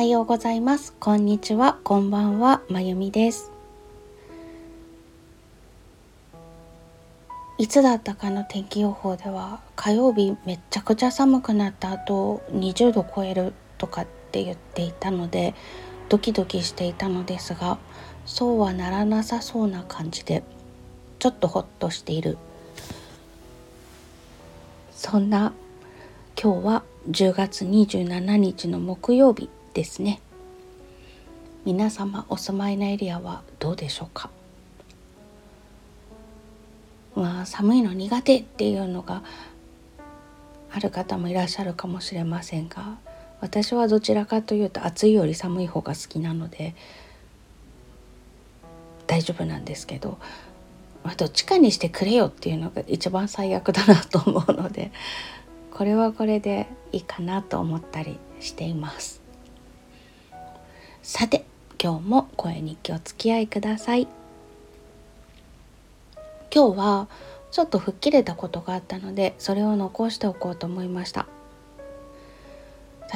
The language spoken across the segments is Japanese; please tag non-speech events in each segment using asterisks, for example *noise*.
はようございます。こんにちは。こんばんは。まゆみです。いつだったかの天気予報では火曜日めちゃくちゃ寒くなった後20度超えるとかって言っていたのでドキドキしていたのですがそうはならなさそうな感じでちょっとホッとしているそんな今日は10月27日の木曜日ですね。皆様お住まいのエリアはどうでしょうか？まあ寒いの苦手っていうのがある方もいらっしゃるかもしれませんが私はどちらかというと暑いより寒い方が好きなので大丈夫なんですけど、まあ、どっちかにしてくれよっていうのが一番最悪だなと思うのでこれはこれでいいかなと思ったりしています。さて今日も声に気お付き合いください。今日はちょっと吹っ切れたことがあったのでそれを残しておこうと思いました。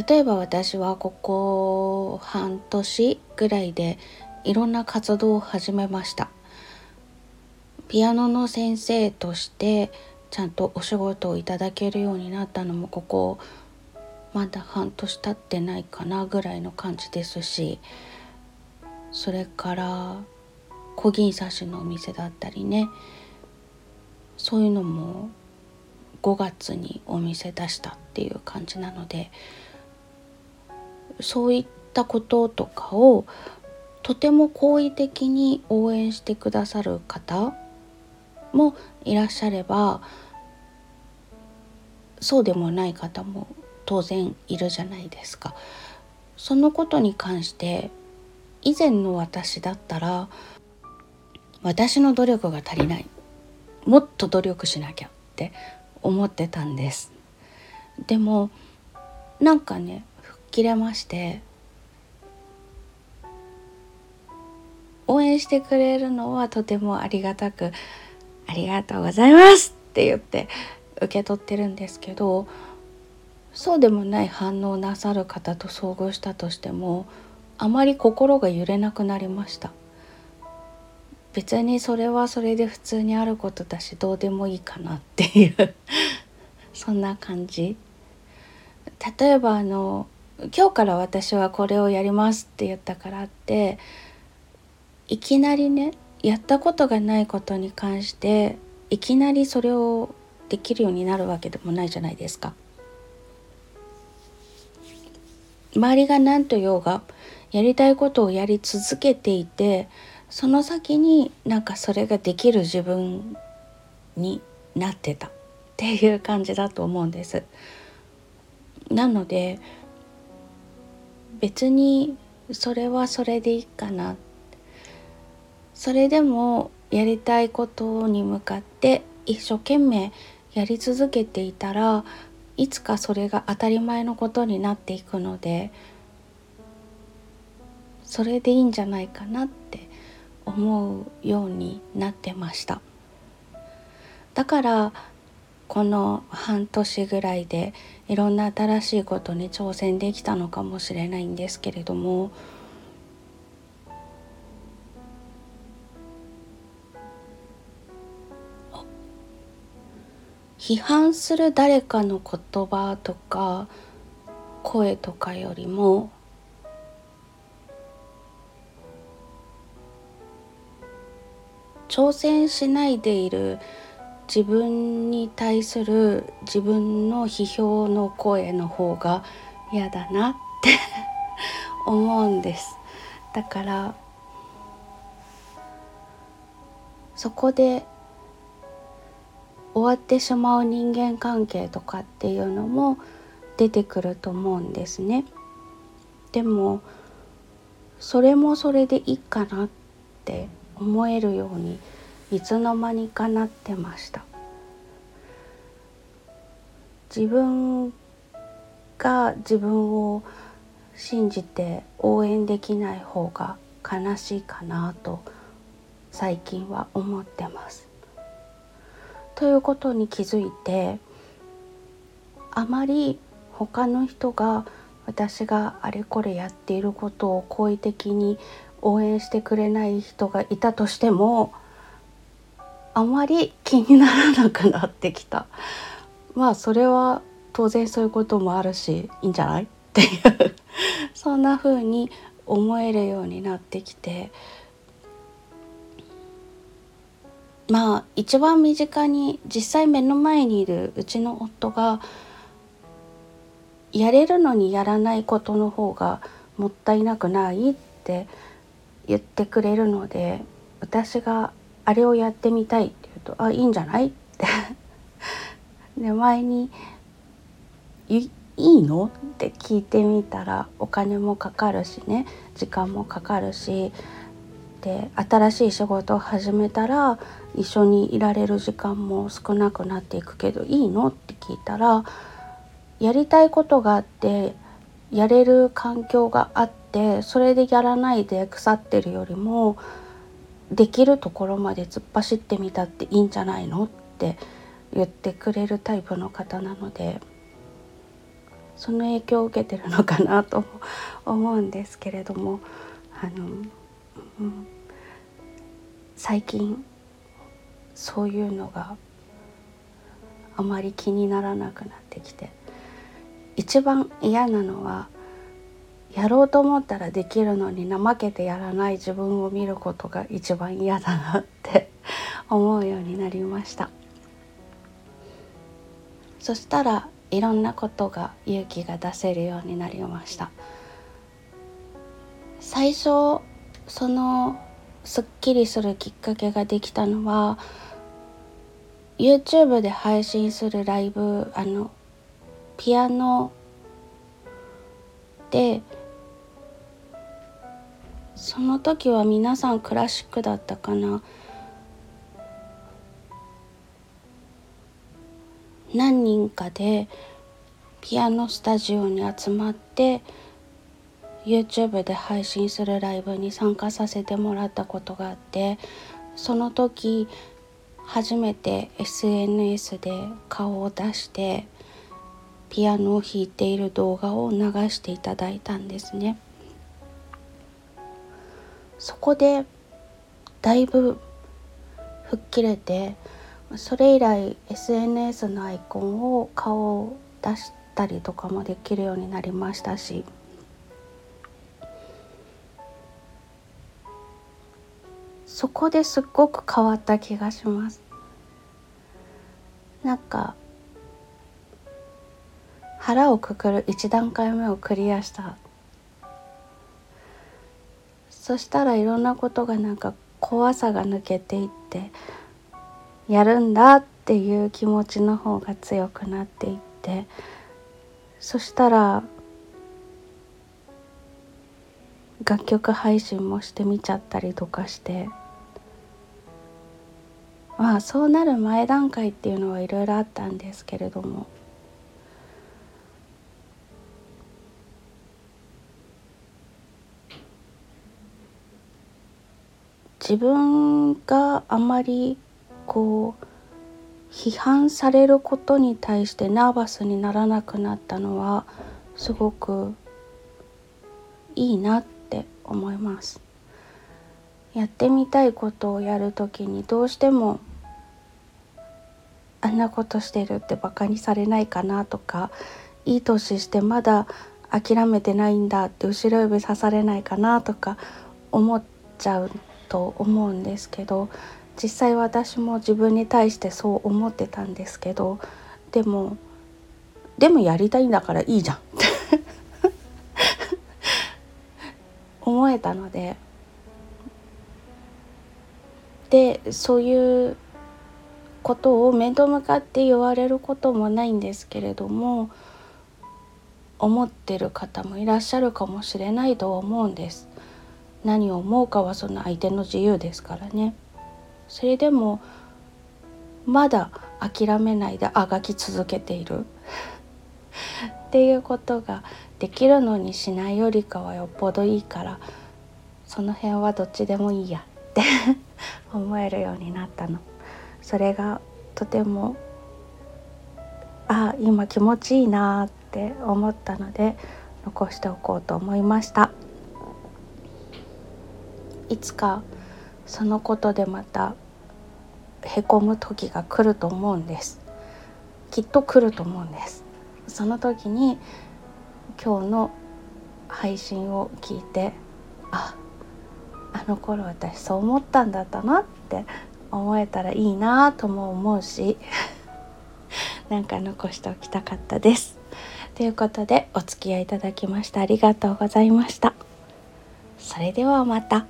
例えば私はここ半年ぐらいでいろんな活動を始めました。ピアノの先生としてちゃんとお仕事をいただけるようになったのもここまだ半年経ってないかなぐらいの感じですしそれから小銀刺しのお店だったりねそういうのも5月にお店出したっていう感じなのでそういったこととかをとても好意的に応援してくださる方もいらっしゃればそうでもない方も当然いるじゃないですか。そのことに関して以前の私だったら私の努力が足りないもっと努力しなきゃって思ってたんですでもなんかね吹っ切れまして応援してくれるのはとてもありがたく「ありがとうございます」って言って受け取ってるんですけどそうでもない反応なさる方と遭遇したとしてもあまり心が揺れなくなりました。別にそれはそれで普通にあることだしどうでもいいかなっていう *laughs* そんな感じ例えばあの今日から私はこれをやりますって言ったからっていきなりねやったことがないことに関していきなりそれをできるようになるわけでもないじゃないですか。周りが何と言おうがやりたいことをやり続けていてその先になんかそれができる自分になってたっていう感じだと思うんです。なので別にそれはそれでいいかなそれでもやりたいことに向かって一生懸命やり続けていたらいつかそれが当たり前のことになっていくのでそれでいいんじゃないかなって思うようになってました。だからこの半年ぐらいでいろんな新しいことに挑戦できたのかもしれないんですけれども批判する誰かの言葉とか声とかよりも挑戦しないでいる自分に対する自分の批評の声の方が嫌だなって *laughs* 思うんです。だからそこで終わってしまう人間関係とかっていうのも出てくると思うんですねでもそれもそれでいいかなって思えるようにいつの間にかなってました自分が自分を信じて応援できない方が悲しいかなと最近は思ってます。ということに気づいてあまり他の人が私があれこれやっていることを好意的に応援してくれない人がいたとしてもあまり気にならなくなってきた。まあそれは当然そういうこともあるしいいんじゃない？っていうそんな風に思えるようになってきてまあ一番身近に実際目の前にいるうちの夫がやれるのにやらないことの方がもったいなくないって言ってくれるので私があれをやってみたいって言うと「あいいんじゃない?」ってで前に「いいの?」って聞いてみたらお金もかかるしね時間もかかるしで新しい仕事を始めたら一緒にいられる時間も少なくなっていくけどいいのって聞いたらやりたいことがあってやれる環境があってそれでやらないで腐ってるよりもできるところまで突っ走ってみたっていいんじゃないのって言ってくれるタイプの方なのでその影響を受けてるのかなと思うんですけれどもあの、うん、最近そういうのがあまり気にならなくなってきて一番嫌なのはやろうと思ったらできるのに怠けてやらない自分を見ることが一番嫌だなって思うようになりました。そしたらいろんなことが勇気が出せるようになりました。最初そのすっきりするきっかけができたのは YouTube で配信するライブあのピアノでその時は皆さんクラシックだったかな。何人かでピアノスタジオに集まって YouTube で配信するライブに参加させてもらったことがあってその時初めて SNS で顔を出してピアノを弾いている動画を流していただいたんですね。そこでだいぶ吹っ切れてそれ以来 SNS のアイコンを顔を出したりとかもできるようになりましたしそこですっごく変わった気がします。なんか腹をくくる1段階目をクリアした。そしたらいろんなことがなんか怖さが抜けていってやるんだっていう気持ちの方が強くなっていってそしたら楽曲配信もしてみちゃったりとかしてまあそうなる前段階っていうのはいろいろあったんですけれども自分があまりこう批判されることに対してナーバスにならなくなったのはすごくいいなって思います。やってみたいことをやる時にどうしてもあんなことしてるってバカにされないかなとかいい年してまだ諦めてないんだって後ろ指さされないかなとか思っちゃうと思うんですけど実際私も自分に対してそう思ってたんですけどでもでもやりたいんだからいいじゃんって *laughs* 思えたのででそういうことを面と向かって言われることもないんですけれども思ってる方もいらっしゃるかもしれないと思うんです。何を思うかはその相手の自由ですからね。それでもまだ諦めないであがき続けているっていうことができるのにしないよりかはよっぽどいいからその辺はどっちでもいいやっ *laughs* 思えるようになったの。それがとてもあ今気持ちいいなって思ったので残しておこうと思いました。いつかそのことでまたへこむ時が来ると思うんです。きっと来ると思うんです。その時に今日の配信を聞いてああの頃私そう思ったんだったなって思えたらいいなとも思うし *laughs* なんか残しておきたかったです。ということでお付き合いいただきましてありがとうございました。それではまた。